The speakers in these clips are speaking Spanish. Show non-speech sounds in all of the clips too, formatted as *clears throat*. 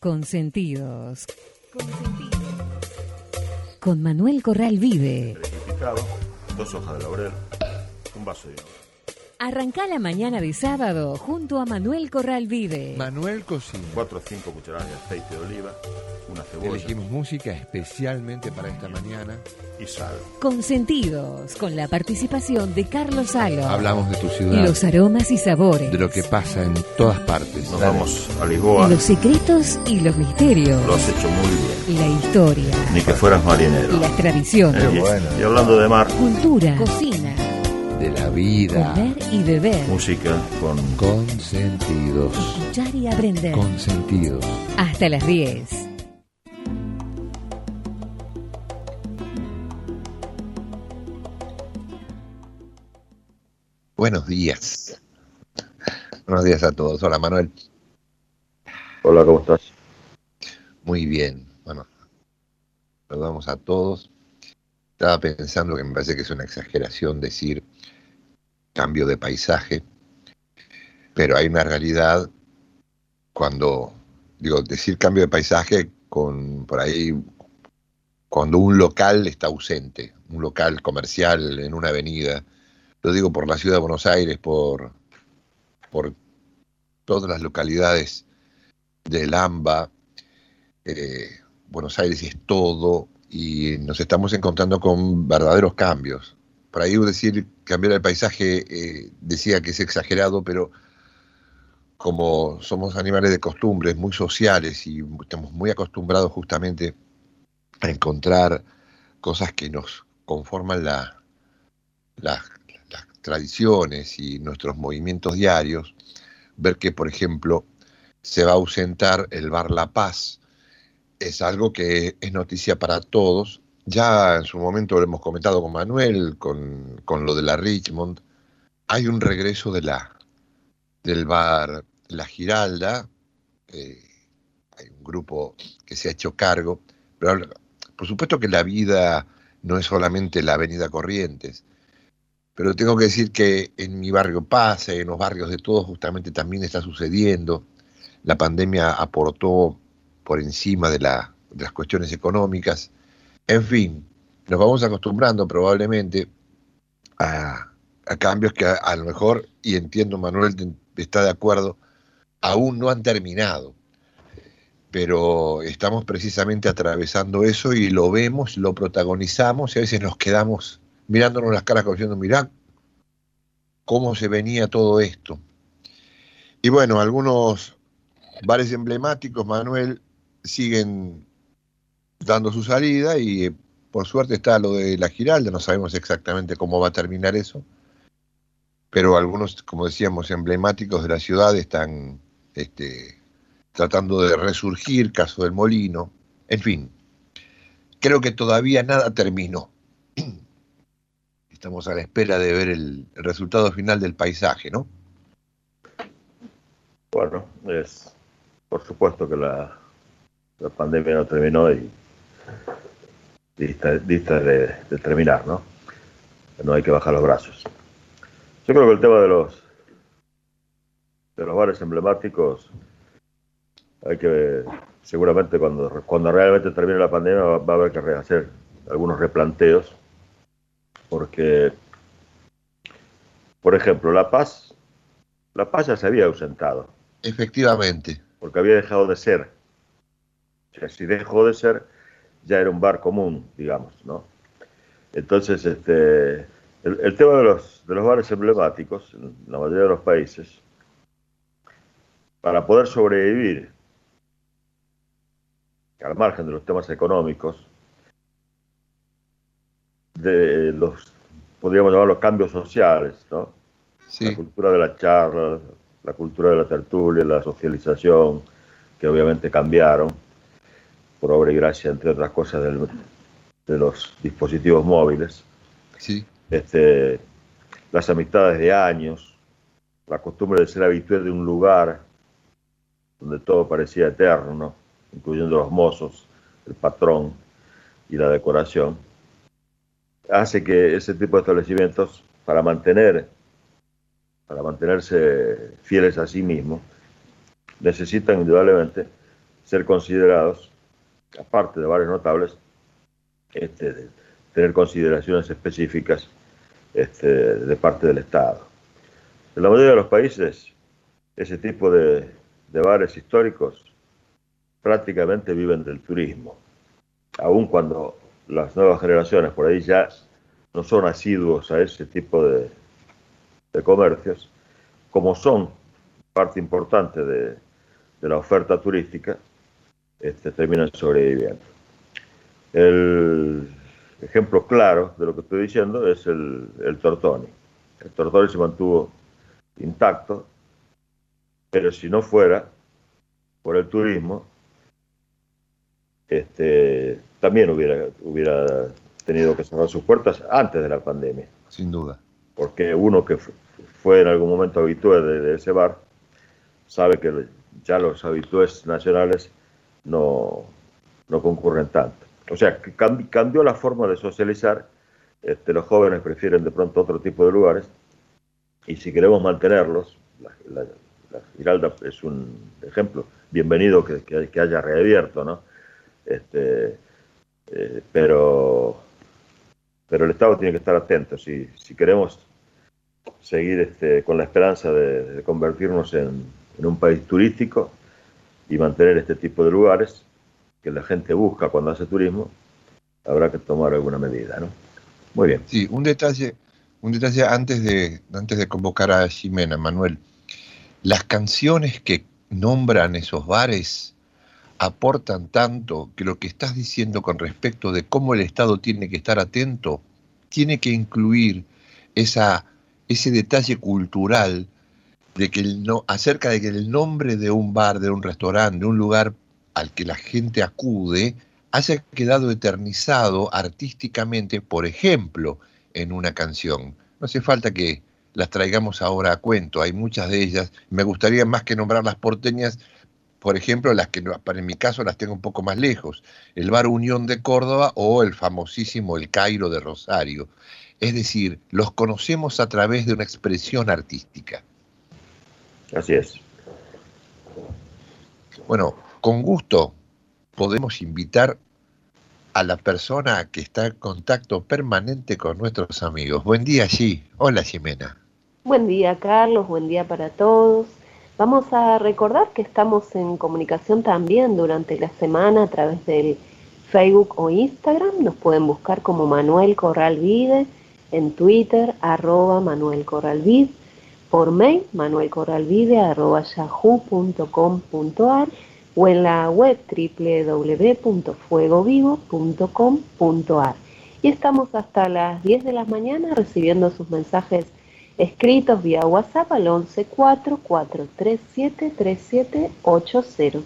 Consentidos. Con Manuel Corral Vive. Dos hojas de laurel, un vaso de agua. Arrancá la mañana de sábado junto a Manuel Corral Vive. Manuel Cocina. Cuatro o cinco cucharadas de aceite de oliva, una cebolla Elegimos música especialmente para esta mañana. y sal. Consentidos. Con la participación de Carlos Salo. Hablamos de tu ciudad, Los aromas y sabores. de lo que pasa en todas partes. Nos vamos a Lisboa, Los secretos y los misterios. lo has hecho muy bien. La historia. Ni que fueras marinero. Las tradiciones. Eh, y, y hablando de mar, Cultura. Cocina. De la vida. Comer y beber. música con Consentidos. Escuchar y aprender. Consentidos. Hasta las 10. Buenos días. Buenos días a todos. Hola Manuel. Hola, ¿cómo estás? Muy bien. Bueno, saludamos a todos. Estaba pensando que me parece que es una exageración decir cambio de paisaje, pero hay una realidad cuando, digo, decir cambio de paisaje con por ahí, cuando un local está ausente, un local comercial en una avenida, lo digo por la ciudad de Buenos Aires, por, por todas las localidades del AMBA, eh, Buenos Aires es todo y nos estamos encontrando con verdaderos cambios. Por ahí decir cambiar el paisaje eh, decía que es exagerado, pero como somos animales de costumbres muy sociales y estamos muy acostumbrados justamente a encontrar cosas que nos conforman la, la- las tradiciones y nuestros movimientos diarios, ver que, por ejemplo, se va a ausentar el bar La Paz, es algo que es noticia para todos. Ya en su momento lo hemos comentado con Manuel, con, con lo de la Richmond. Hay un regreso de la, del bar La Giralda. eh, hay un grupo que se ha hecho cargo. Pero por supuesto que la vida no es solamente la Avenida Corrientes. Pero tengo que decir que en mi barrio pasa, en los barrios de todos justamente también está sucediendo. La pandemia aportó por encima de, la- de las cuestiones económicas. En fin, nos vamos acostumbrando probablemente a, cambios que a, a lo mejor, y entiendo Manuel está de acuerdo, aún no han terminado. Pero estamos precisamente atravesando eso y lo vemos, lo protagonizamos y a veces nos quedamos mirándonos las caras como diciendo, mirá cómo se venía todo esto. Y bueno, algunos bares emblemáticos, Manuel, siguen dando su salida y eh, por suerte está lo de la Giralda, no sabemos exactamente cómo va a terminar eso, pero algunos, como decíamos, emblemáticos de la ciudad están este, tratando de resurgir, caso del Molino, en fin, creo que todavía nada terminó. *clears throat* Estamos a la espera de ver el, resultado final del paisaje, ¿no? Bueno, es por supuesto que la, la pandemia no terminó y dista, dista de, de terminar, ¿no? No hay que bajar los brazos. Yo creo que el tema de los de los bares emblemáticos hay que seguramente cuando cuando realmente termine la pandemia va, va a haber que rehacer algunos replanteos porque por ejemplo La Paz La Paz ya se había ausentado Efectivamente. porque había dejado de ser. O sea, si dejó de ser, ya era un bar común, digamos, ¿no? Entonces, este, el, el tema de los, de los bares emblemáticos, en la mayoría de los países, para poder sobrevivir, al margen de los temas económicos, de los, podríamos llamar los cambios sociales, ¿no? la Sí, cultura de la charla, la cultura de la tertulia, la socialización, que obviamente cambiaron por obra y gracia, entre otras cosas, del- de los dispositivos móviles. sí, Este, las amistades de años, la costumbre de ser habitual de un lugar donde todo parecía eterno, incluyendo los mozos, el patrón y la decoración, hace que ese tipo de establecimientos, para mantener, para mantenerse fieles a sí mismos, necesitan indudablemente ser considerados, aparte de varios notables, este, de tener consideraciones específicas este, de parte del Estado. En la mayoría de los países, ese tipo de, de bares históricos prácticamente viven del turismo, aun cuando las nuevas generaciones por ahí ya no son asiduos a ese tipo de, de comercios, como son parte importante de, la oferta turística, este, terminan sobreviviendo. El ejemplo claro de lo que estoy diciendo es el, el Tortoni. El Tortoni se mantuvo intacto, pero si no fuera por el turismo, este, también hubiera, hubiera tenido que cerrar sus puertas antes de la pandemia. Sin duda. Porque uno que fue en algún momento habitué de, ese bar sabe que ya los habitués nacionales no, no concurren tanto. O sea, que cambió la forma de socializar. Este, los jóvenes prefieren de pronto otro tipo de lugares. Y si queremos mantenerlos, la, Giralda es un ejemplo. Bienvenido que, que, haya reabierto, ¿no? Este, eh, pero, pero el Estado tiene que estar atento. Si, si queremos seguir este, con la esperanza de, convertirnos en, un país turístico y mantener este tipo de lugares que la gente busca cuando hace turismo, habrá que tomar alguna medida, ¿no? Muy bien. Sí, un detalle, un detalle antes de, antes de convocar a Ximena, Manuel. Las canciones que nombran esos bares aportan tanto que lo que estás diciendo con respecto de cómo el Estado tiene que estar atento, tiene que incluir esa, ese detalle cultural de que el no, acerca de que el nombre de un bar, de un restaurante, de un lugar al que la gente acude, haya quedado eternizado artísticamente, por ejemplo, en una canción. No hace falta que las traigamos ahora a cuento, hay muchas de ellas. Me gustaría más que nombrar las porteñas, por ejemplo, las que para en mi caso las tengo un poco más lejos, el Bar Unión de Córdoba o el famosísimo El Cairo de Rosario. Es decir, los conocemos a través de una expresión artística. Así es. Bueno, con gusto podemos invitar a la persona que está en contacto permanente con nuestros amigos. Buen día, sí. Hola, Jimena. Buen día, Carlos. Buen día para todos. Vamos a recordar que estamos en comunicación también durante la semana a través del Facebook o Instagram. Nos pueden buscar como Manuel Corral Vide, en Twitter arroba Manuel Corralvid, por mail manuelcorralvide arroba yahoo.com.ar o en la web www.fuegovivo.com.ar. Y estamos hasta las 10 de la mañana recibiendo sus mensajes escritos vía WhatsApp al 11 4437 3780.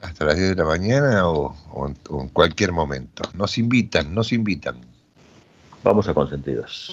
Hasta las 10 de la mañana o, en, o, en, cualquier momento. Nos invitan, nos invitan. Vamos a consentidos.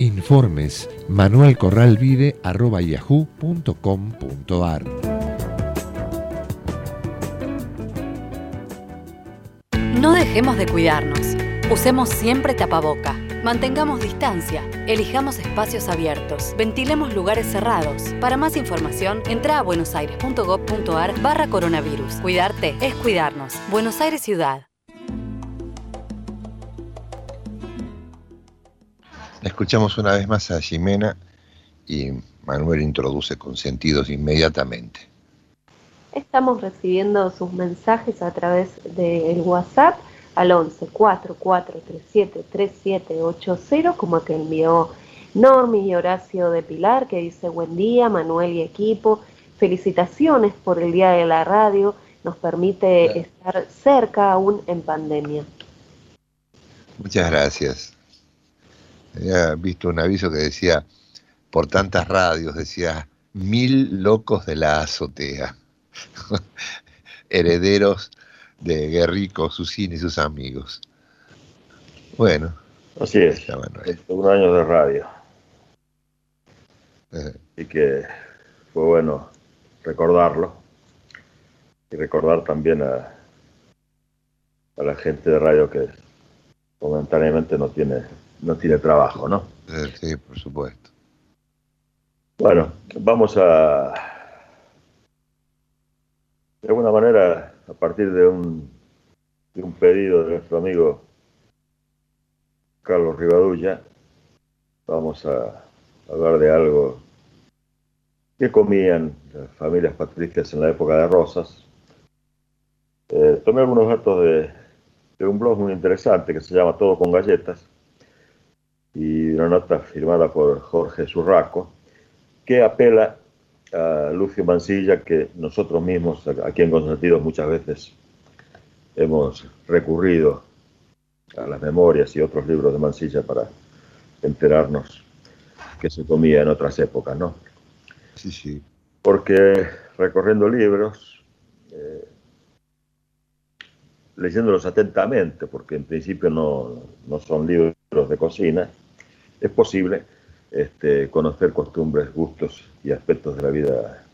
Informes manuelcorralvide.yahoo.com.ar No dejemos de cuidarnos. Usemos siempre tapaboca. Mantengamos distancia. Elijamos espacios abiertos. Ventilemos lugares cerrados. Para más información, entra a buenosaires.gov.ar barra coronavirus. Cuidarte es cuidarnos. Buenos Aires Ciudad. Escuchamos una vez más a Jimena y Manuel introduce con sentidos inmediatamente. Estamos recibiendo sus mensajes a través del WhatsApp al 11 4437 3780, como que envió Normi y Horacio de Pilar, que dice buen día, Manuel y equipo, felicitaciones por el Día de la Radio, nos permite estar cerca aún en pandemia. Muchas gracias. Había visto un aviso que decía, por tantas radios, decía, mil locos de la azotea, *laughs* herederos de Guerrico, Susín y sus amigos. Bueno. Así es, un año de radio. Eh. Y que fue bueno recordarlo y recordar también a, a la gente de radio que momentáneamente no tiene, no tiene trabajo, ¿no? Eh, sí, por supuesto. Bueno, vamos a, de alguna manera, a partir de un, de un pedido de nuestro amigo Carlos Rivadulla, vamos a hablar de algo que comían las familias patricias en la época de Rosas. Eh, tomé algunos datos de, de un blog muy interesante que se llama Todo con Galletas y una nota firmada por Jorge Zurraco que apela a Lucio Mancilla que nosotros mismos aquí en Consentidos muchas veces hemos recurrido a las memorias y otros libros de Mancilla para enterarnos que se comía en otras épocas, ¿no? Sí, sí. Porque recorriendo libros, eh, leyéndolos atentamente, porque en principio no, son libros de cocina, es posible este, conocer costumbres, gustos y aspectos de la vida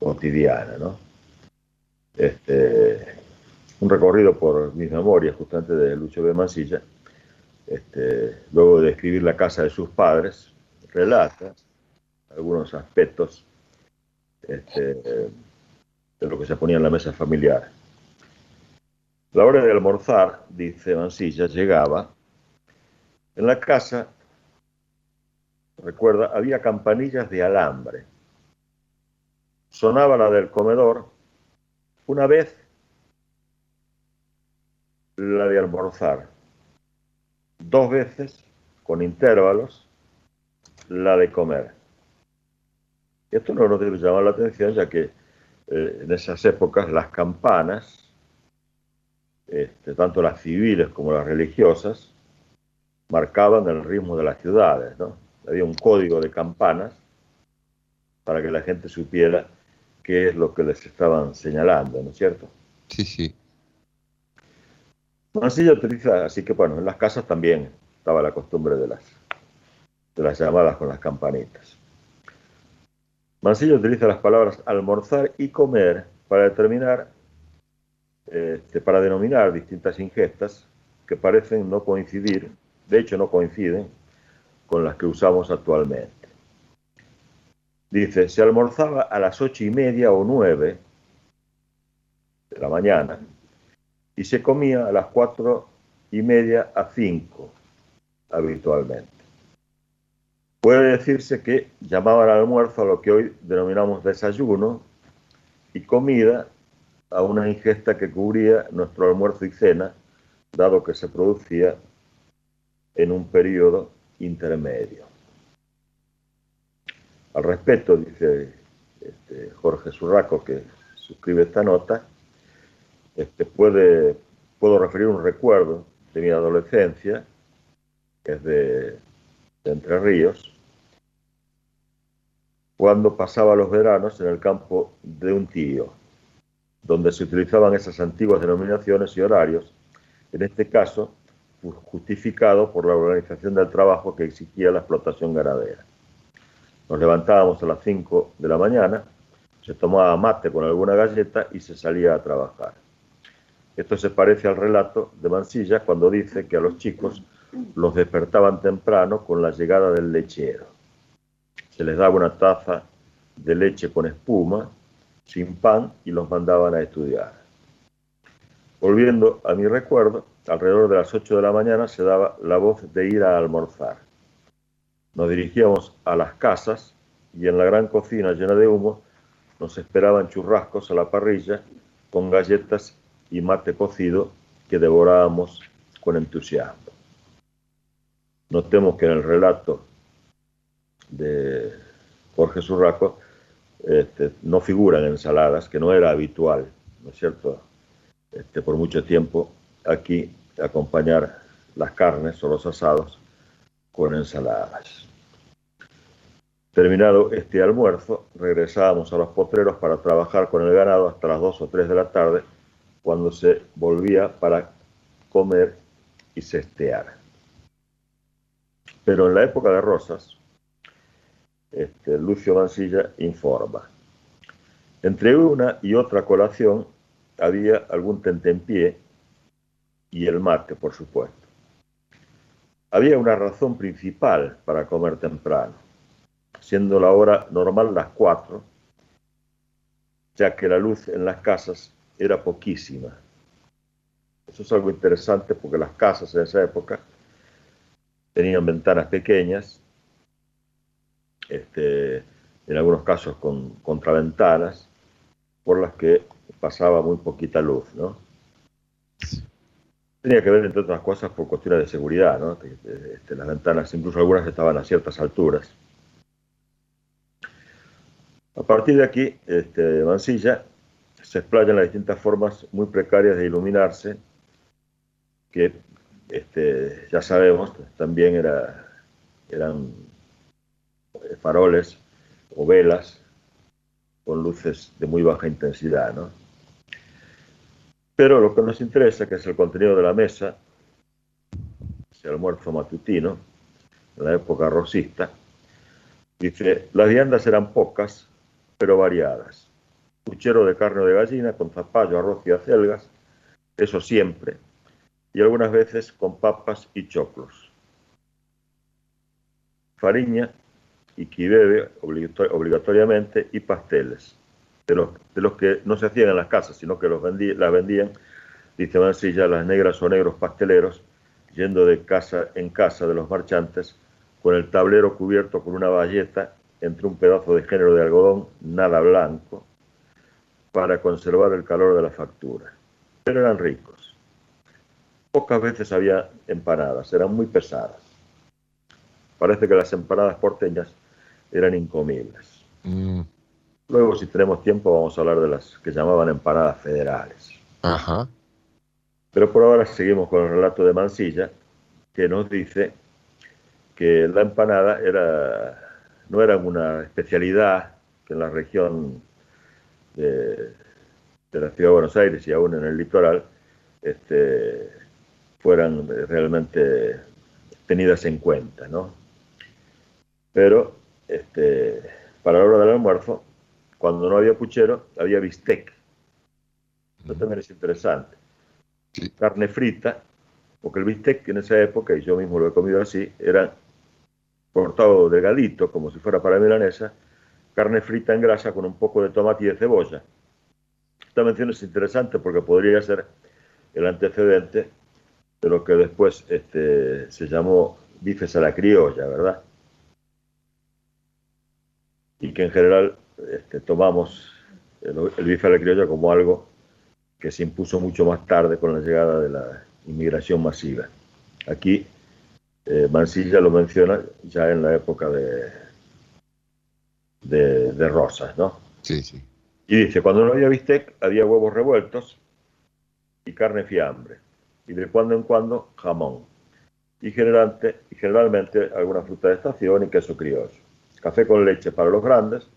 cotidiana. ¿no? Este, un recorrido por mis memorias, justamente de Lucho B. Mansilla, este, luego de escribir la casa de sus padres, relata algunos aspectos este, de lo que se ponía en la mesa familiar. La hora de almorzar, dice Mansilla, llegaba. En la casa, recuerda, había campanillas de alambre. Sonaba la del comedor. Una vez, la de almorzar. Dos veces, con intervalos, la de comer. Esto no nos debe la atención, ya que eh, en esas épocas las campanas este, tanto las civiles como las religiosas, marcaban el ritmo de las ciudades. ¿no? Había un código de campanas para que la gente supiera qué es lo que les estaban señalando, ¿no es cierto? Sí, sí. Mansilla utiliza, así que bueno, en las casas también estaba la costumbre de las, de las llamadas con las campanitas. Mansilla utiliza las palabras almorzar y comer para determinar este, para denominar distintas ingestas que parecen no coincidir, de hecho no coinciden con las que usamos actualmente. Dice, se almorzaba a las ocho y media o nueve de la mañana y se comía a las cuatro y media a cinco habitualmente. Puede decirse que llamaban al almuerzo a lo que hoy denominamos desayuno y comida a una ingesta que cubría nuestro almuerzo y cena, dado que se producía en un periodo intermedio. Al respecto, dice este, Jorge Surraco, que suscribe esta nota, este, puedo referir un recuerdo de mi adolescencia, que es de Entre Ríos, cuando pasaba los veranos en el campo de un tío, donde se utilizaban esas antiguas denominaciones y horarios, en este caso justificado por la organización del trabajo que exigía la explotación ganadera. Nos levantábamos a las 5 de la mañana, se tomaba mate con alguna galleta y se salía a trabajar. Esto se parece al relato de Mansilla cuando dice que a los chicos los despertaban temprano con la llegada del lechero. Se les daba una taza de leche con espuma sin pan y los mandaban a estudiar. Volviendo a mi recuerdo, alrededor de las 8 de la mañana se daba la voz de ir a almorzar. Nos dirigíamos a las casas y en la gran cocina llena de humo nos esperaban churrascos a la parrilla con galletas y mate cocido que devorábamos con entusiasmo. Notemos que en el relato de Jorge Surraco este, no figuran ensaladas, que no era habitual, ¿no es cierto?, este, por mucho tiempo aquí acompañar las carnes o los asados con ensaladas. Terminado este almuerzo, regresábamos a los potreros para trabajar con el ganado hasta las 2 o 3 de la tarde, cuando se volvía para comer y cestear. Pero en la época de Rosas, este, Lucio Mansilla informa. Entre una y otra colación había algún tentempié y el mate, por supuesto. Había una razón principal para comer temprano, siendo la hora normal las cuatro, ya que la luz en las casas era poquísima. Eso es algo interesante porque las casas en esa época tenían ventanas pequeñas este, en algunos casos con contraventanas, por las que pasaba muy poquita luz, ¿no? Tenía que ver, entre otras cosas, por cuestiones de seguridad, ¿no? Este, las ventanas, incluso algunas estaban a ciertas alturas. A partir de aquí, este, Mansilla se explayan las distintas formas muy precarias de iluminarse, que este, ya sabemos, también era, eran faroles o velas con luces de muy baja intensidad. ¿no? Pero lo que nos interesa, que es el contenido de la mesa, el almuerzo matutino, en la época rosista, dice, las viandas eran pocas, pero variadas. Puchero de carne de gallina con zapallo, arroz y acelgas, eso siempre, y algunas veces con papas y choclos. Fariña y quibebe obligatoriamente y pasteles, de los, de los que no se hacían en las casas, sino que los las vendían, dice Mansilla, las negras o negros pasteleros, yendo de casa en casa de los marchantes, con el tablero cubierto con una valleta entre un pedazo de género de algodón, nada blanco, para conservar el calor de la factura. Pero eran ricos. Pocas veces había empanadas, eran muy pesadas. Parece que las empanadas porteñas eran incomibles. Mm. Luego, si tenemos tiempo, vamos a hablar de las que llamaban empanadas federales. Ajá. Pero por ahora seguimos con el relato de Mansilla, que nos dice que la empanada era, no era una especialidad que en la región de, la ciudad de Buenos Aires y aún en el litoral este, fueran realmente tenidas en cuenta, ¿no? Pero este, para la hora del almuerzo, cuando no había puchero, había bistec. Esto también es interesante. Carne frita, porque el bistec en esa época, y yo mismo lo he comido así, era cortado delgadito, como si fuera para milanesa, carne frita en grasa con un poco de tomate y de cebolla. Esta mención es interesante porque podría ser el antecedente de lo que después este, se llamó bifes a la criolla, ¿verdad? Que en general este, tomamos el, bife a la criolla como algo que se impuso mucho más tarde con la llegada de la inmigración masiva. Aquí eh, Mansilla lo menciona ya en la época de, de, Rosas, ¿no? Sí, sí. Y dice, cuando no había bistec, había huevos revueltos y carne fiambre, y de cuando en cuando jamón, y generalmente, y generalmente alguna fruta de estación y queso criollo café con leche para los grandes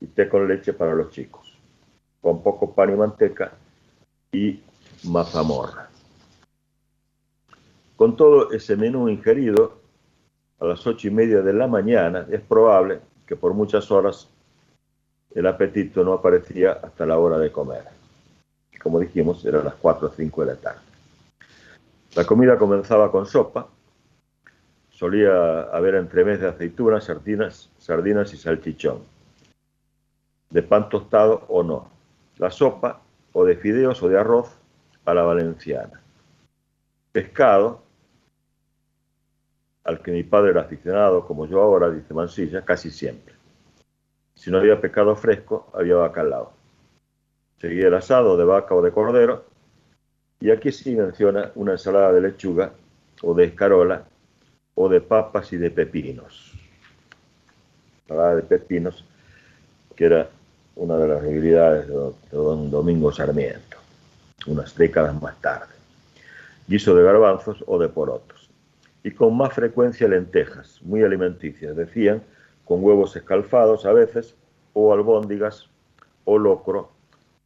y té con leche para los chicos, con poco pan y manteca y mazamorra. Con todo ese menú ingerido, a las ocho y media de la mañana, es probable que por muchas horas el apetito no aparecía hasta la hora de comer. Como dijimos, eran las cuatro o cinco de la tarde. La comida comenzaba con sopa, solía haber entremés de aceitunas, sardinas, sardinas y salchichón, de pan tostado o no, la sopa o de fideos o de arroz a la valenciana, pescado al que mi padre era aficionado, como yo ahora, dice Mansilla, casi siempre. Si no había pescado fresco, había bacalao. Seguía el asado de vaca o de cordero, y aquí sí menciona una ensalada de lechuga o de escarola o de papas y de pepinos. Ensalada de pepinos, que era una de las debilidades de don Domingo Sarmiento, unas décadas más tarde. Guiso de garbanzos o de porotos. Y con más frecuencia lentejas, muy alimenticias, decían, con huevos escalfados a veces, o albóndigas, o locro,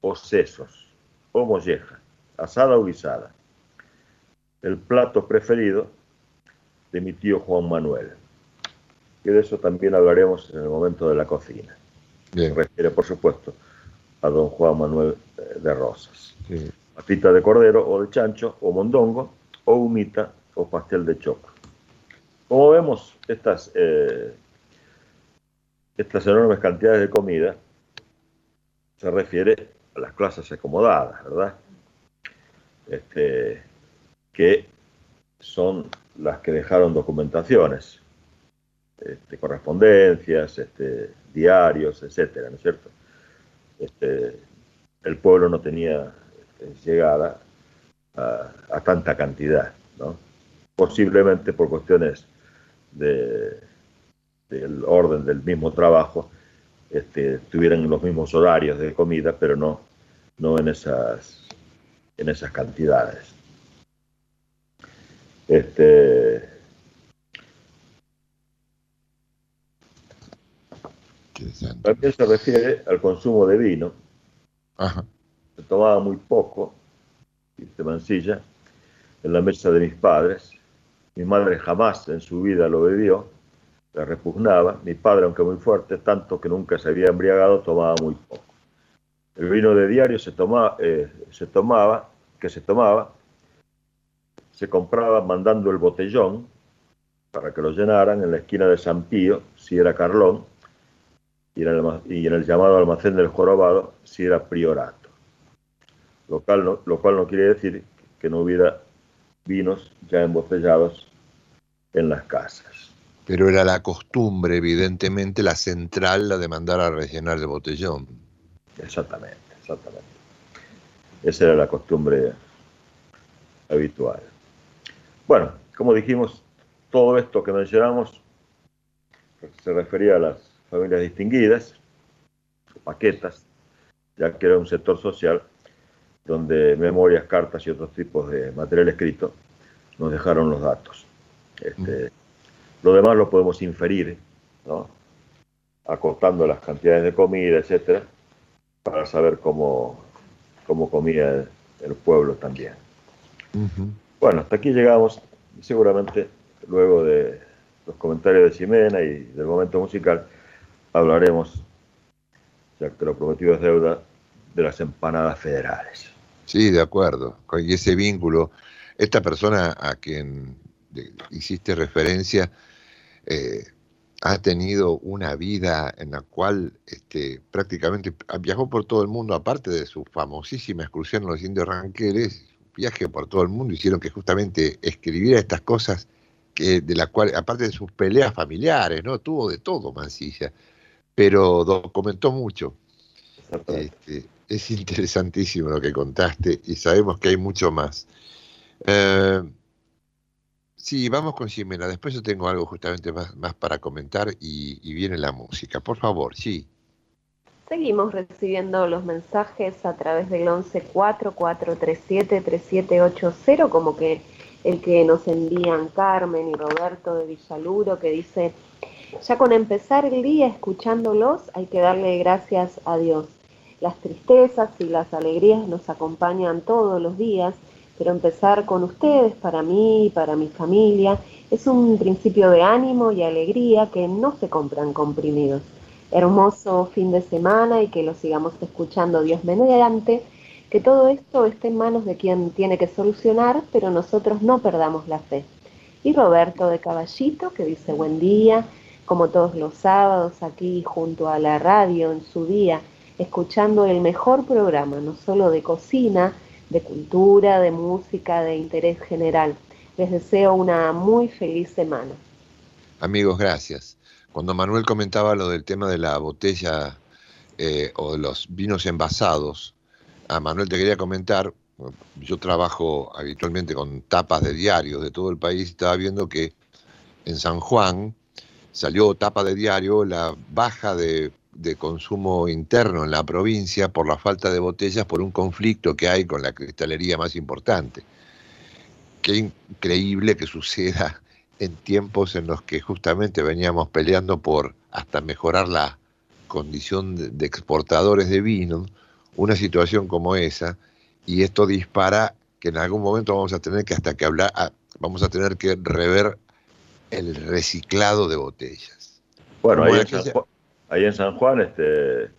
o sesos, o molleja, asada o guisada. El plato preferido de mi tío Juan Manuel. Y de eso también hablaremos en el momento de la cocina. Se refiere, por supuesto, a don Juan Manuel eh, de Rosas. Patita de cordero o de chancho o mondongo o humita o pastel de choco. Como vemos, estas, eh, estas enormes cantidades de comida se refiere a las clases acomodadas, ¿verdad? Este, que son las que dejaron documentaciones, este, correspondencias, este, diarios, etcétera, ¿no es cierto? Este, el pueblo no tenía llegada a, tanta cantidad, ¿no? Posiblemente por cuestiones de, del orden del mismo trabajo, tuvieran los mismos horarios de comida, pero no, no en, esas, en esas cantidades. Este, También se refiere al consumo de vino. Se tomaba muy poco, dice Mancilla, en la mesa de mis padres. Mi madre jamás en su vida lo bebió, la repugnaba. Mi padre, aunque muy fuerte, tanto que nunca se había embriagado, tomaba muy poco. El vino de diario se tomaba, eh, se tomaba, que se tomaba, se compraba mandando el botellón para que lo llenaran en la esquina de San Pío, si era Carlón, y en, el, llamado almacén del jorobado si era priorato. Lo cual, no, lo cual no quiere decir que no hubiera vinos ya embotellados en las casas. Pero era la costumbre, evidentemente, la central, la de mandar a rellenar de botellón. Exactamente, exactamente. Esa era la costumbre habitual. Bueno, como dijimos, todo esto que mencionamos se refería a las familias distinguidas, paquetas, ya que era un sector social donde memorias, cartas y otros tipos de material escrito nos dejaron los datos. Este, lo demás lo podemos inferir, ¿no? acotando las cantidades de comida, etcétera, para saber cómo, cómo comía el, pueblo también. Bueno, hasta aquí llegamos, seguramente luego de los comentarios de Ximena y del momento musical, hablaremos, ya que lo prometido es deuda, de las empanadas federales. Sí, de acuerdo, con ese vínculo. Esta persona a quien hiciste referencia eh, ha tenido una vida en la cual este, prácticamente viajó por todo el mundo, aparte de su famosísima excursión en los indios ranqueles, viaje por todo el mundo, hicieron que justamente escribiera estas cosas que de la cual, aparte de sus peleas familiares, ¿no? Tuvo de todo Mancilla pero documentó mucho. Este, es interesantísimo lo que contaste y sabemos que hay mucho más. Eh, sí, vamos con Ximena. Después yo tengo algo justamente más, más para comentar y, y, viene la música. Por favor, sí. Seguimos recibiendo los mensajes a través del 1144373780, como que el que nos envían Carmen y Roberto de Villaluro, que dice ya con empezar el día escuchándolos hay que darle gracias a Dios. Las tristezas y las alegrías nos acompañan todos los días, pero empezar con ustedes, para mí, para mi familia, es un principio de ánimo y alegría que no se compran comprimidos. Hermoso fin de semana y que lo sigamos escuchando Dios mediante, que todo esto esté en manos de quien tiene que solucionar, pero nosotros no perdamos la fe. Y Roberto de Caballito, que dice buen día, como todos los sábados aquí junto a la radio en su día, escuchando el mejor programa, no solo de cocina, de cultura, de música, de interés general. Les deseo una muy feliz semana. Amigos, gracias. Cuando Manuel comentaba lo del tema de la botella eh, o de los vinos envasados, a Manuel te quería comentar, yo trabajo habitualmente con tapas de diarios de todo el país, estaba viendo que en San Juan salió tapa de diario la baja de, de, consumo interno en la provincia por la falta de botellas, por un conflicto que hay con la cristalería más importante. Qué increíble que suceda en tiempos en los que justamente veníamos peleando por hasta mejorar la condición de exportadores de vino, una situación como esa, y esto dispara que en algún momento vamos a tener que hasta que hablar, vamos a tener que rever el reciclado de botellas. Bueno, ahí en, San Juan, ahí en, San Juan, este,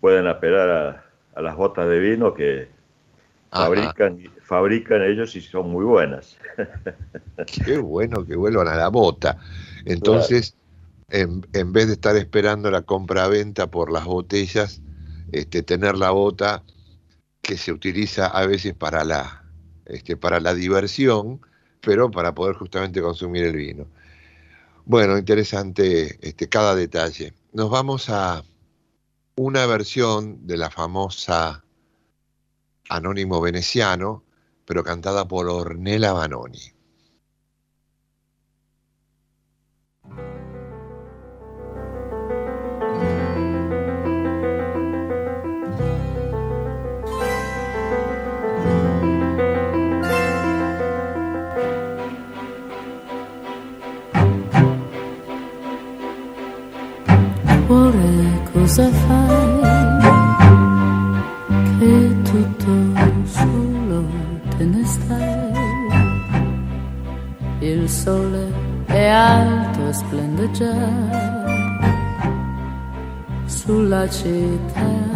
pueden apelar a, las botas de vino que fabrican, fabrican ellos y son muy buenas. Qué bueno que vuelvan a la bota. Entonces, en, en, vez de estar esperando la compra-venta por las botellas, este, tener la bota que se utiliza a veces para la, este, para la diversión, pero para poder justamente consumir el vino. Bueno, interesante este, cada detalle. Nos vamos a una versión de la famosa Anónimo Veneciano, pero cantada por Ornella Banoni. cosa sole è alto e splende già sulla città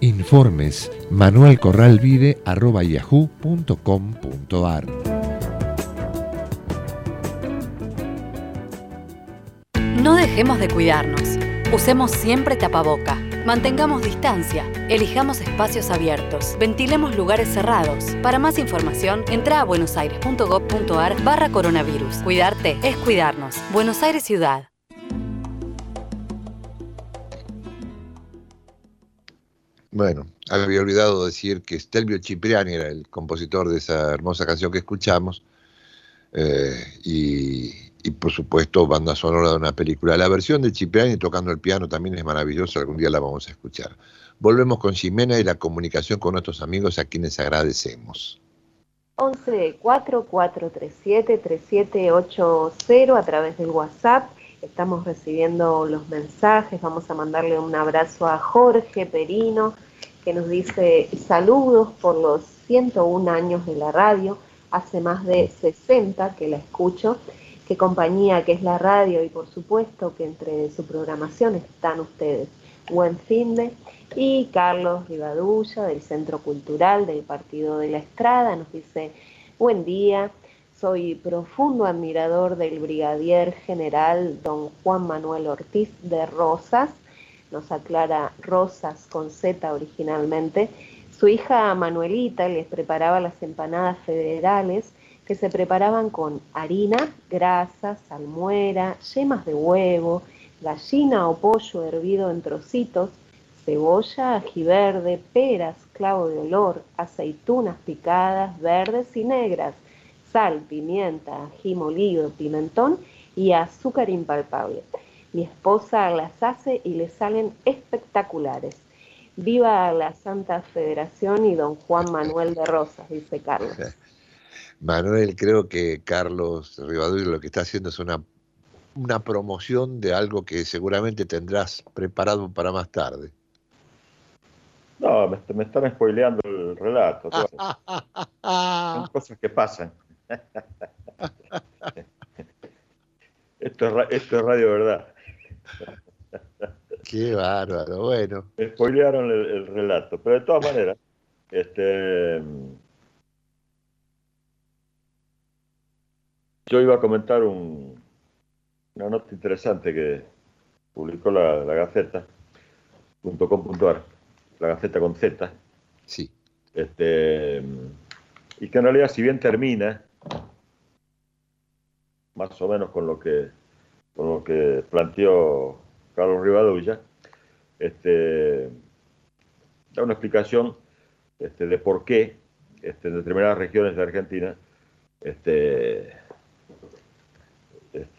Informes manuelcorralvide.yahoo.com.ar No dejemos de cuidarnos. Usemos siempre tapaboca. Mantengamos distancia. Elijamos espacios abiertos. Ventilemos lugares cerrados. Para más información, entra a buenosaires.gov.ar barra coronavirus. Cuidarte es cuidarnos. Buenos Aires Ciudad. Bueno, había olvidado decir que Stelvio Cipriani era el compositor de esa hermosa canción que escuchamos. eh, y, y, por supuesto banda sonora de una película. La versión de Cipriani tocando el piano también es maravillosa, algún día la vamos a escuchar. Volvemos con Ximena y la comunicación con nuestros amigos a quienes agradecemos. 11 4437 3780 a través del WhatsApp. Estamos recibiendo los mensajes. Vamos a mandarle un abrazo a Jorge Perino, que nos dice saludos por los 101 años de la radio. Hace más de 60 que la escucho. Qué compañía que es la radio y por supuesto que entre su programación están ustedes. Buen fin de. Y Carlos Rivadulla del Centro Cultural del Partido de la Estrada nos dice, buen día, soy profundo admirador del brigadier general don Juan Manuel Ortiz de Rosas, nos aclara Rosas con Z originalmente. Su hija Manuelita les preparaba las empanadas federales que se preparaban con harina, grasa, salmuera, yemas de huevo, gallina o pollo hervido en trocitos, cebolla, ají verde, peras, clavo de olor, aceitunas picadas, verdes y negras, sal, pimienta, ají molido, pimentón y azúcar impalpable. Mi esposa las hace y le salen espectaculares. Viva la Santa Federación y don Juan Manuel de Rosas, dice Carlos. *laughs* Manuel, creo que Carlos Rivadavia lo que está haciendo es una, una promoción de algo que seguramente tendrás preparado para más tarde. No, me, me están spoileando el relato. *laughs* Son cosas que pasan. *laughs* esto, es, esto es radio verdad. Qué bárbaro, bueno. Spoilearon el, el, relato, pero de todas maneras, este, yo iba a comentar un, una nota interesante que publicó la, la Gaceta.com.ar, la Gaceta con Z. Sí. Este, y que en realidad, si bien termina más o menos con lo que, con lo que planteó Carlos Rivadulla, este, da una explicación este, de por qué este, en determinadas regiones de Argentina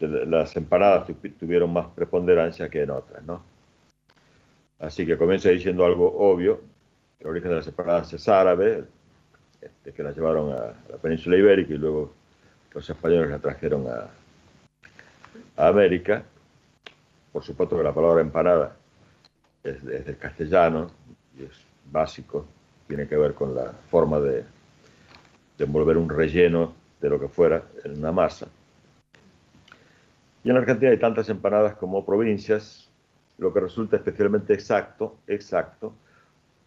las empanadas tuvieron más preponderancia que en otras. ¿no? Así que comienza diciendo algo obvio, el origen de las empanadas es árabe, que las llevaron a la península ibérica y luego los españoles la trajeron a América. Por supuesto que la palabra empanada es, es, del castellano y es básico, tiene que ver con la forma de, de, envolver un relleno de lo que fuera en una masa. Y en Argentina hay tantas empanadas como provincias, lo que resulta especialmente exacto, exacto,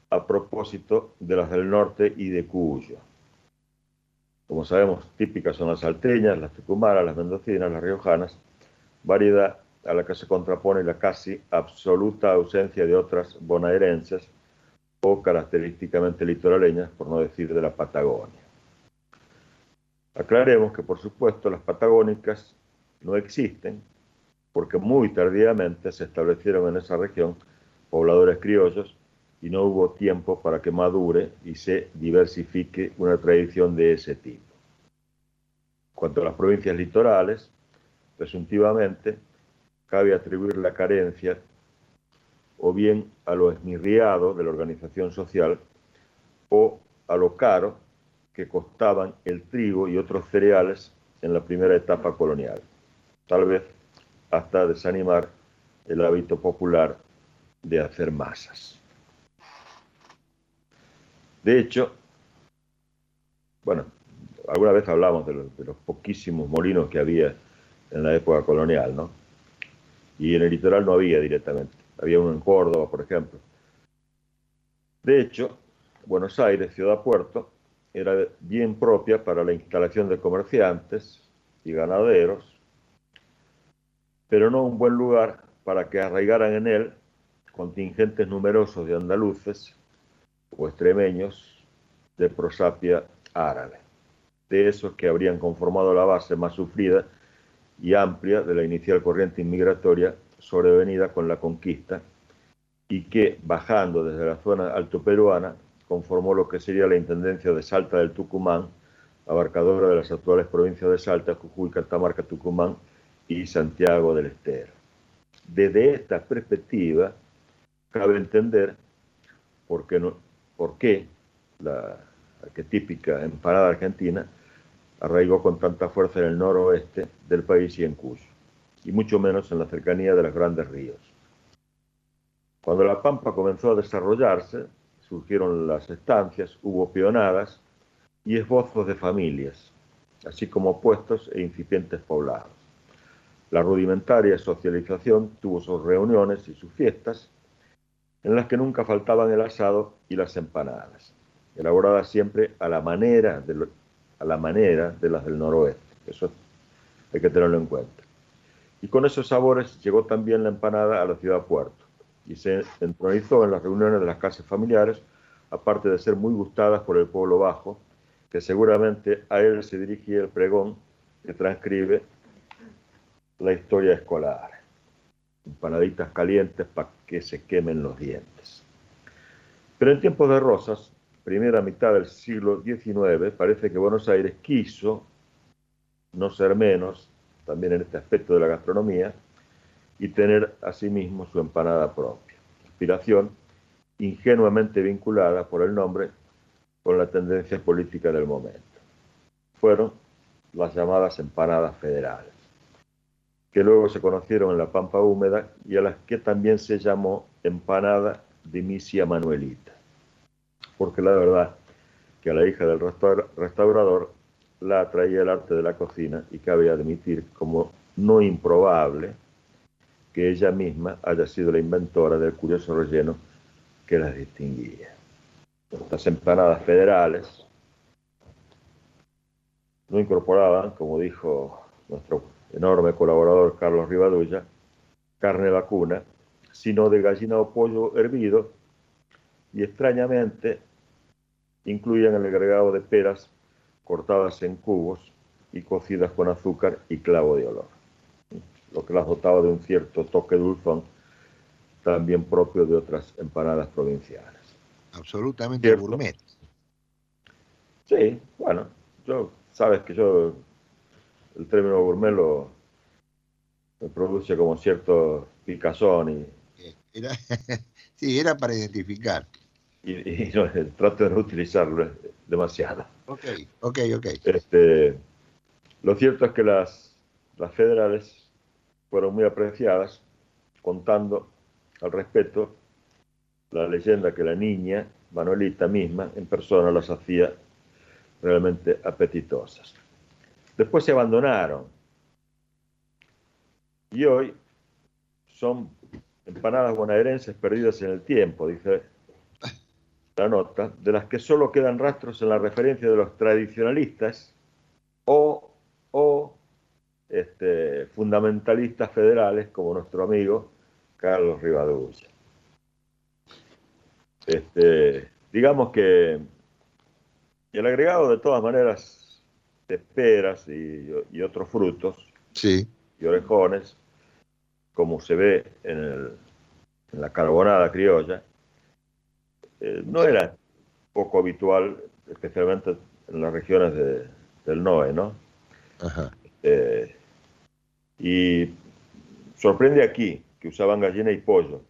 a propósito de las del norte y de Cuyo. Como sabemos, típicas son las salteñas, las tucumanas, las mendocinas, las riojanas, variedad a la que se contrapone la casi absoluta ausencia de otras bonaerenses o característicamente litoraleñas, por no decir de la Patagonia. Aclaremos que, por supuesto, las patagónicas no existen porque muy tardíamente se establecieron en esa región pobladores criollos y no hubo tiempo para que madure y se diversifique una tradición de ese tipo. Cuanto a las provincias litorales, presuntivamente, cabe atribuir la carencia o bien a lo esmirriado de la organización social o a lo caro que costaban el trigo y otros cereales en la primera etapa colonial, tal vez hasta desanimar el hábito popular de hacer masas. De hecho, bueno, alguna vez hablamos de los, de los, poquísimos molinos que había en la época colonial, ¿no? Y en el litoral no había directamente. Había uno en Córdoba, por ejemplo. De hecho, Buenos Aires, ciudad puerto, era bien propia para la instalación de comerciantes y ganaderos, pero no un buen lugar para que arraigaran en él contingentes numerosos de andaluces o extremeños de prosapia árabe, de esos que habrían conformado la base más sufrida y amplia de la inicial corriente inmigratoria sobrevenida con la conquista y que, bajando desde la zona alto peruana, conformó lo que sería la Intendencia de Salta del Tucumán, abarcadora de las actuales provincias de Salta, Jujuy, Catamarca, Tucumán y Santiago del Estero. Desde esta perspectiva, cabe entender por qué, no, por qué la arquetípica empanada argentina arraigó con tanta fuerza en el noroeste del país y en Cuyo, y mucho menos en la cercanía de los grandes ríos. Cuando la Pampa comenzó a desarrollarse, surgieron las estancias, hubo peonadas y esbozos de familias, así como puestos e incipientes poblados. La rudimentaria socialización tuvo sus reuniones y sus fiestas, en las que nunca faltaban el asado y las empanadas, elaboradas siempre a la manera de, lo, a la manera de las del noroeste. Eso hay que tenerlo en cuenta. Y con esos sabores llegó también la empanada a la ciudad puerto y se entronizó en las reuniones de las casas familiares, aparte de ser muy gustadas por el pueblo bajo, que seguramente a él se dirigía el pregón que transcribe la historia escolar. Empanaditas calientes para que se quemen los dientes. Pero en tiempos de Rosas, primera mitad del siglo XIX, parece que Buenos Aires quiso no ser menos, también en este aspecto de la gastronomía, y tener asimismo su empanada propia. Inspiración ingenuamente vinculada por el nombre con la tendencia política del momento. Fueron las llamadas empanadas federales, que luego se conocieron en la Pampa Húmeda y a las que también se llamó empanada de Misia Manuelita, porque la verdad que a la hija del restaurador la atraía el arte de la cocina y cabe admitir como no improbable que ella misma haya sido la inventora del curioso relleno que las distinguía. Estas empanadas federales no incorporaban, como dijo nuestro enorme colaborador Carlos Rivadulla, carne vacuna, sino de gallina o pollo hervido y extrañamente incluían el agregado de peras cortadas en cubos y cocidas con azúcar y clavo de olor lo que las dotaba de un cierto toque dulzón, también propio de otras empanadas provinciales. Absolutamente ¿Cierto? gourmet. Sí, bueno, yo, sabes que yo el término gourmet lo me produce como cierto picazón y... Era, *laughs* sí, era para identificar. Y, y *laughs* no, trato de no utilizarlo demasiado. Ok, ok, ok. Este, lo cierto es que las, las federales fueron muy apreciadas, contando al respeto la leyenda que la niña, Manuelita misma, en persona las hacía realmente apetitosas. Después se abandonaron y hoy son empanadas bonaerenses perdidas en el tiempo, dice la nota, de las que solo quedan rastros en la referencia de los tradicionalistas o, o este, fundamentalistas federales como nuestro amigo Carlos Rivadulla. Este, digamos que el agregado de todas maneras de peras y, y otros frutos sí. y orejones, como se ve en, el, en la carbonada criolla, eh, no era poco habitual, especialmente en las regiones de, del NOE, ¿no? Ajá. Eh, y sorprende aquí que usaban gallina y pollo,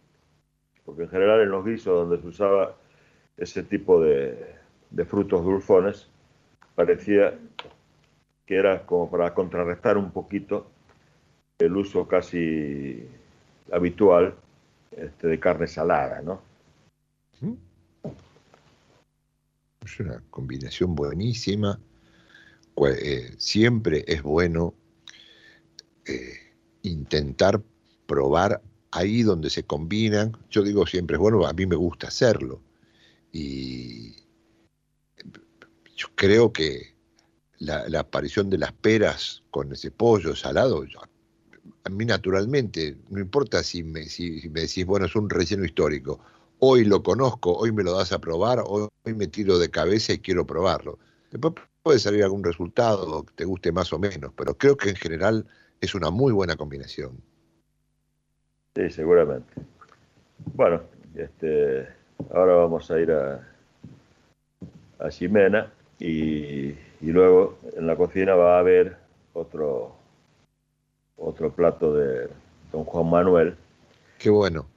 porque en general en los guisos donde se usaba ese tipo de, de frutos dulzones parecía que era como para contrarrestar un poquito el uso casi habitual este, de carne salada, ¿no? Es una combinación buenísima. Eh, siempre es bueno eh, intentar probar ahí donde se combinan. Yo digo siempre es bueno, a mí me gusta hacerlo. Y yo creo que la, aparición de las peras con ese pollo salado, a mí naturalmente, no importa si me, si me decís, bueno, es un relleno histórico, hoy lo conozco, hoy me lo das a probar, hoy me tiro de cabeza y quiero probarlo. Después puede salir algún resultado que te guste más o menos, pero creo que en general es una muy buena combinación. Sí, seguramente. Bueno, este, ahora vamos a ir a, a Ximena y, y luego en la cocina va a haber otro, otro plato de don Juan Manuel,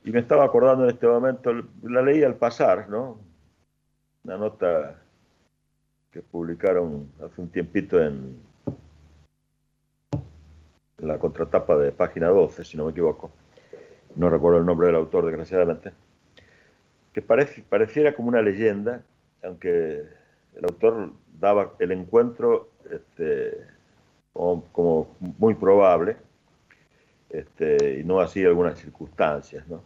Y me estaba acordando en este momento, la leí al pasar, ¿no? Una nota que publicaron hace un tiempito en, la contratapa de página 12, si no me equivoco. No recuerdo el nombre del autor, desgraciadamente. Que parece, pareciera como una leyenda, aunque el autor daba el encuentro este, como muy probable este, y no así algunas circunstancias. ¿no?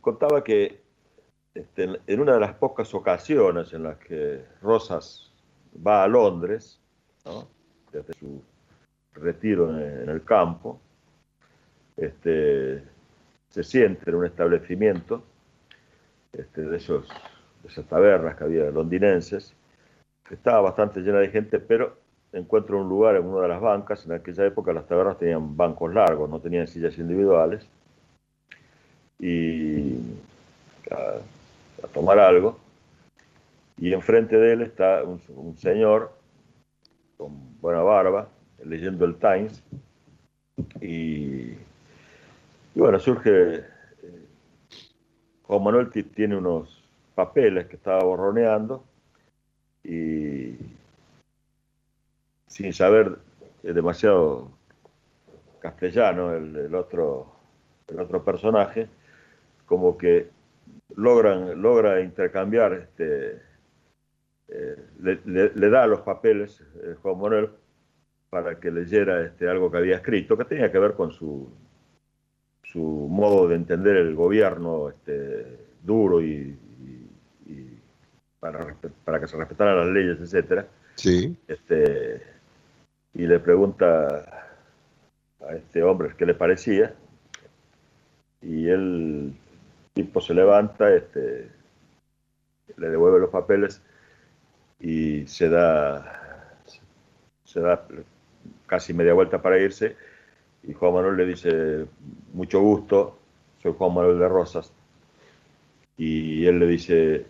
Contaba que este, en una de las pocas ocasiones en las que Rosas va a Londres, desde su retiro en, el campo, este, se siente en un establecimiento este, de, de esas tabernas que había londinenses, que estaba bastante llena de gente, pero encuentro un lugar en una de las bancas. En aquella época las tabernas tenían bancos largos, no tenían sillas individuales. Y a, tomar algo. Y enfrente de él está un, señor con buena barba, leyendo el Times. Y, bueno, surge. Eh, Juan Manuel tiene unos papeles que estaba borroneando y sin saber demasiado castellano el, otro, el otro personaje, como que logran, logra intercambiar, este, eh, le, da los papeles eh, Juan Manuel para que leyera este, algo que había escrito, que tenía que ver con su, su modo de entender el gobierno este, duro y, para, para, que se respetaran las leyes, etcétera. Sí. Este, y le pregunta a este hombre qué le parecía y el tipo se levanta, este, le devuelve los papeles y se da, se da casi media vuelta para irse y Juan Manuel le dice, mucho gusto, soy Juan Manuel de Rosas. Y él le dice,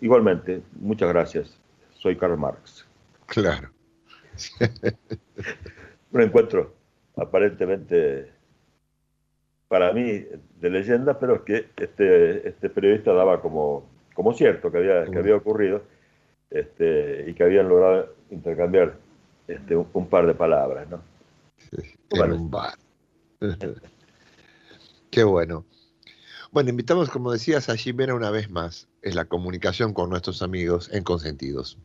igualmente, muchas gracias, soy Karl Marx. Claro. *laughs* un encuentro aparentemente para mí de leyenda, pero es que este, este periodista daba como, como cierto que había, que había ocurrido este, y que habían logrado intercambiar este, un, par de palabras. ¿no? en un bar. *laughs* Qué bueno. Bueno, invitamos, como decías, a Jimena una vez más en la comunicación con nuestros amigos en Consentidos.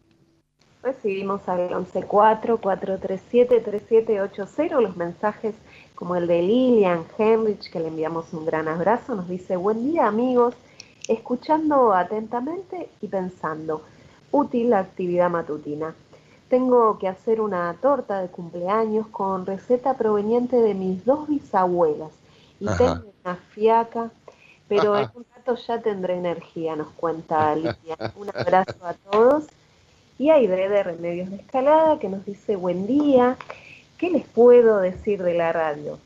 Recibimos al 114-437-3780 los mensajes como el de Lilian Henrich, que le enviamos un gran abrazo. Nos dice, buen día amigos, escuchando atentamente y pensando, útil la actividad matutina. Tengo que hacer una torta de cumpleaños con receta proveniente de mis dos bisabuelas y tengo una fiaca, pero en un rato ya tendré energía, nos cuenta Lilian. Un abrazo a todos y Aide de Remedios de Escalada que nos dice buen día, ¿qué les puedo decir de la radio?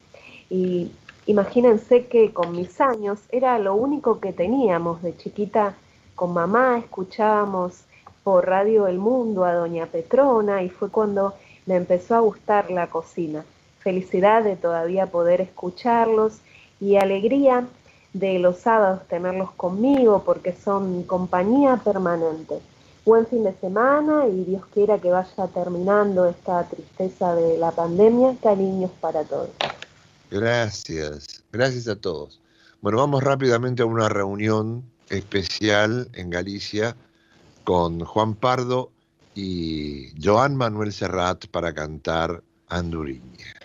Y imagínense que con mis años era lo único que teníamos de chiquita con mamá, escuchábamos por Radio El Mundo a Doña Petrona y fue cuando me empezó a gustar la cocina. Felicidad de todavía poder escucharlos y alegría de los sábados tenerlos conmigo porque son compañía permanente. Buen fin de semana y Dios quiera que vaya terminando esta tristeza de la pandemia. Cariños para todos. Gracias, gracias a todos. Bueno, vamos rápidamente a una reunión especial en Galicia con Juan Pardo y Joan Manuel Serrat para cantar Anduriña.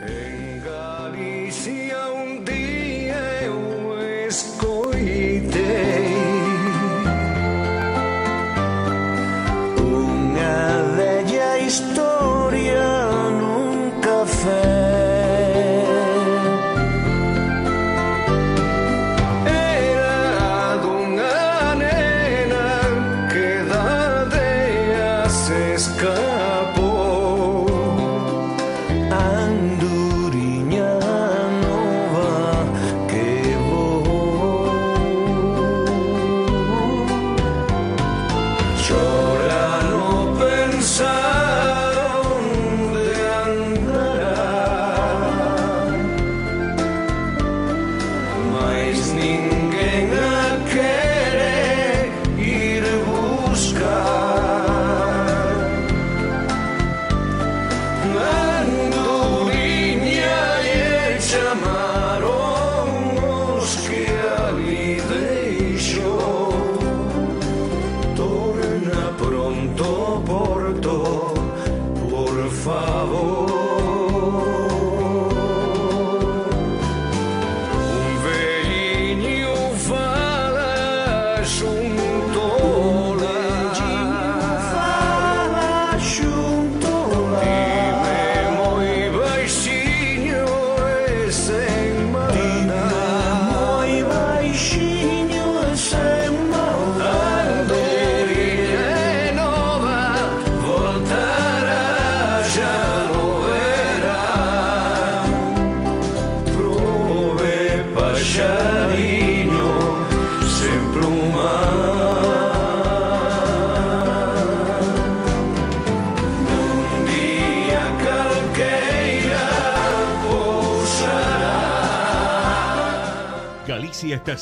En Galicia un día eu escoitei Bella historia nun café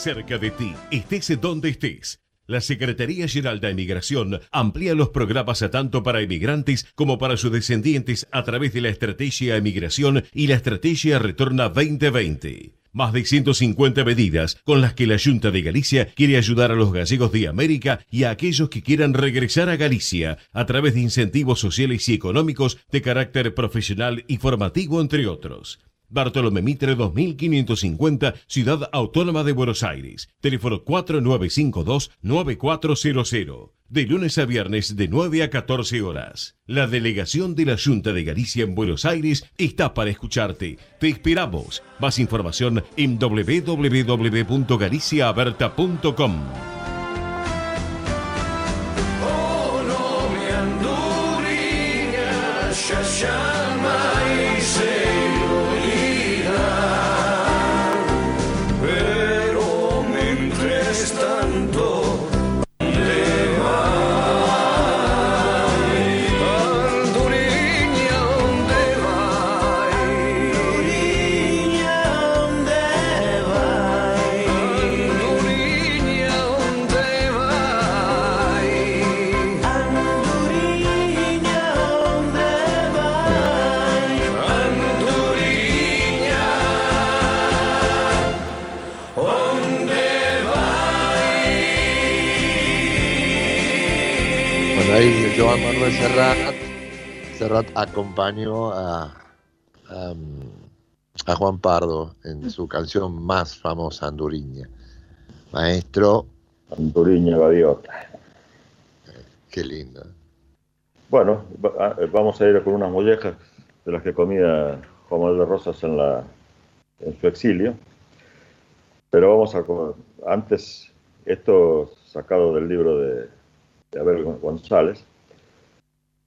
cerca de ti, estés donde estés. La Secretaría General de Emigración amplía los programas a tanto para emigrantes como para sus descendientes a través de la Estrategia Emigración y la Estrategia Retorna 2020. Más de 150 medidas con las que la Junta de Galicia quiere ayudar a los gallegos de América y a aquellos que quieran regresar a Galicia a través de incentivos sociales y económicos de carácter profesional y formativo, entre otros. Bartolomé Mitre 2550, Ciudad Autónoma de Buenos Aires. Teléfono 4952-9400. De lunes a viernes de 9 a 14 horas. La delegación de la Junta de Galicia en Buenos Aires está para escucharte. Te esperamos. Más información en www.galiciaaberta.com. Joan Manuel Serrat, Serrat acompañó a, a, a Juan Pardo en su canción más famosa, Anduriña. Maestro, Anduriña Gaviota. qué lindo. Bueno, ah, vamos a ir con unas mollejas de las que comía Juan Manuel de Rosas en, la, en su exilio. Pero vamos a... Antes, esto sacado del libro de, de Abel González.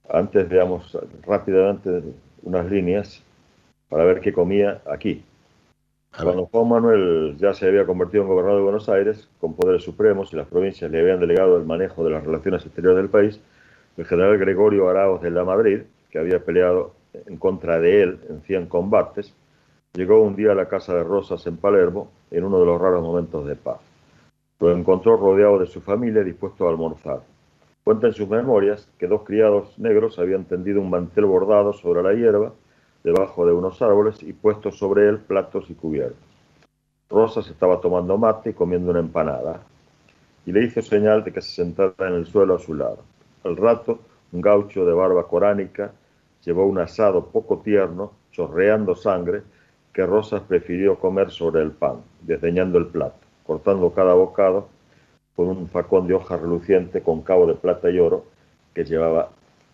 Antes veamos rápidamente unas líneas para ver qué comía aquí. Cuando Juan Manuel ya se había convertido en gobernador de Buenos Aires, con poderes supremos y las provincias le habían delegado el manejo de las relaciones exteriores del país, el general Gregorio Arauz de la Madrid, que había peleado en contra de él en 100 combates, llegó un día a la casa de Rosas en Palermo en uno de los raros momentos de paz. Lo encontró rodeado de su familia dispuesto a almorzar. Cuenta en sus memorias que dos criados negros habían tendido un mantel bordado sobre la hierba debajo de unos árboles y puesto sobre él platos y cubiertos. Rosas estaba tomando mate y comiendo una empanada y le hizo señal de que se sentara en el suelo a su lado. Al rato, un gaucho de barba coránica llevó un asado poco tierno, chorreando sangre, que Rosas prefirió comer sobre el pan, desdeñando el plato, cortando cada bocado con un facón de hoja reluciente con cabo de plata y oro que llevaba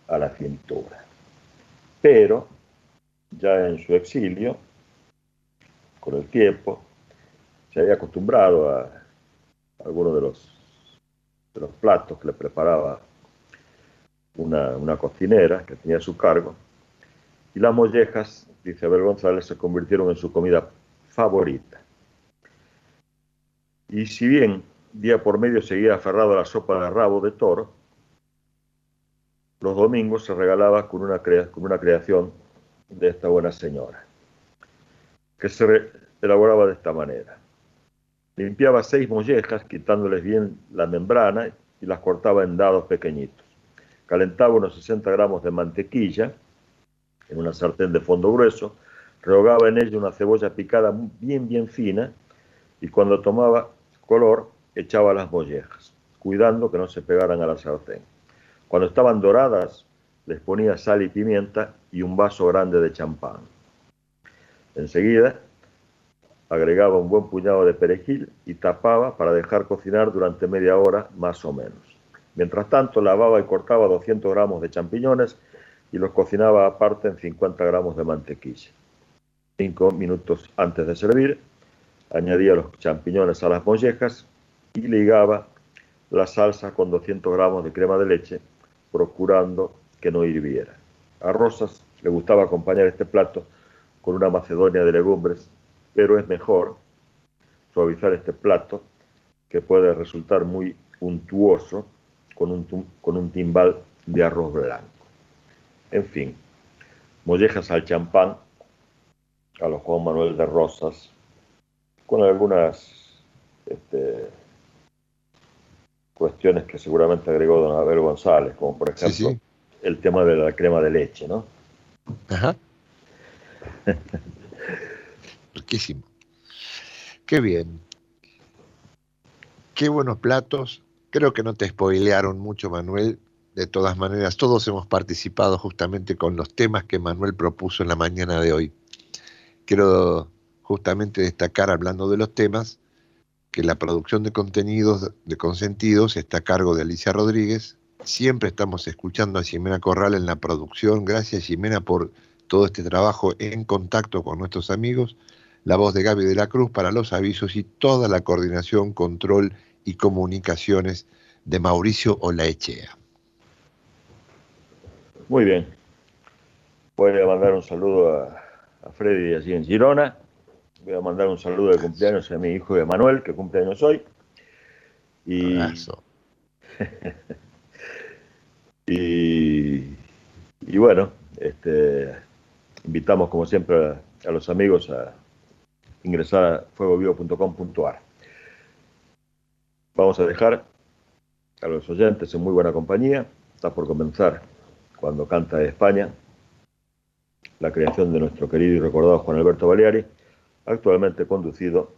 a la cintura. Pero, ya en su exilio, con el tiempo, se había acostumbrado a algunos de los, platos que le preparaba una, una cocinera que tenía a su cargo, y las mollejas, dice Abel González, se convirtieron en su comida favorita. Y si bien día por medio seguía aferrado a la sopa de rabo de toro, los domingos se regalaba con una, creación de esta buena señora, que se elaboraba de esta manera. Limpiaba seis mollejas, quitándoles bien la membrana y las cortaba en dados pequeñitos. Calentaba unos 60 gramos de mantequilla en una sartén de fondo grueso, rehogaba en ella una cebolla picada bien, bien fina y cuando tomaba color echaba las mollejas, cuidando que no se pegaran a la sartén. Cuando estaban doradas, les ponía sal y pimienta y un vaso grande de champán. Enseguida, agregaba un buen puñado de perejil y tapaba para dejar cocinar durante media hora más o menos. Mientras tanto, lavaba y cortaba 200 gramos de champiñones y los cocinaba aparte en 50 gramos de mantequilla. Cinco minutos antes de servir, añadía los champiñones a las mollejas y ligaba la salsa con 200 gramos de crema de leche, procurando que no hirviera. A Rosas le gustaba acompañar este plato con una macedonia de legumbres, pero es mejor suavizar este plato, que puede resultar muy untuoso, con un, con un timbal de arroz blanco. En fin, mollejas al champán, a los Juan Manuel de Rosas, con algunas este, cuestiones que seguramente agregó don Abel González, como por Sí, ejemplo sí. el tema de la crema de leche, ¿no? Ajá. *laughs* Riquísimo. Qué bien. Qué buenos platos. Creo que no te spoilearon mucho, Manuel. De todas maneras, todos hemos participado justamente con los temas que Manuel propuso en la mañana de hoy. Quiero justamente destacar, hablando de los temas, que la producción de contenidos de Consentidos está a cargo de Alicia Rodríguez. Siempre estamos escuchando a Jimena Corral en la producción. Gracias, Jimena, por todo este trabajo en contacto con nuestros amigos. La voz de Gaby de la Cruz para los avisos y toda la coordinación, control y comunicaciones de Mauricio Olaechea. Muy bien. Voy a mandar un saludo a, a Freddy allí en Girona. Voy a mandar un saludo de cumpleaños a mi hijo Emanuel, que cumple años hoy. Y, *laughs* y, y bueno, este, invitamos como siempre a, a los amigos a ingresar a fuegovivo.com.ar. Vamos a dejar a los oyentes en muy buena compañía. Está por comenzar cuando canta España, la creación de nuestro querido y recordado Juan Alberto Baleari, actualmente conducido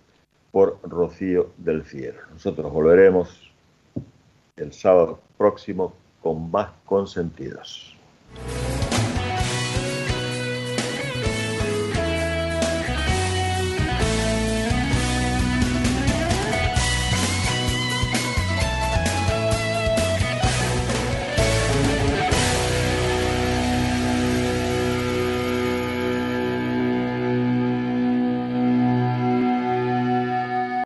por Rocío del Cielo. Nosotros volveremos el sábado próximo con más consentidos.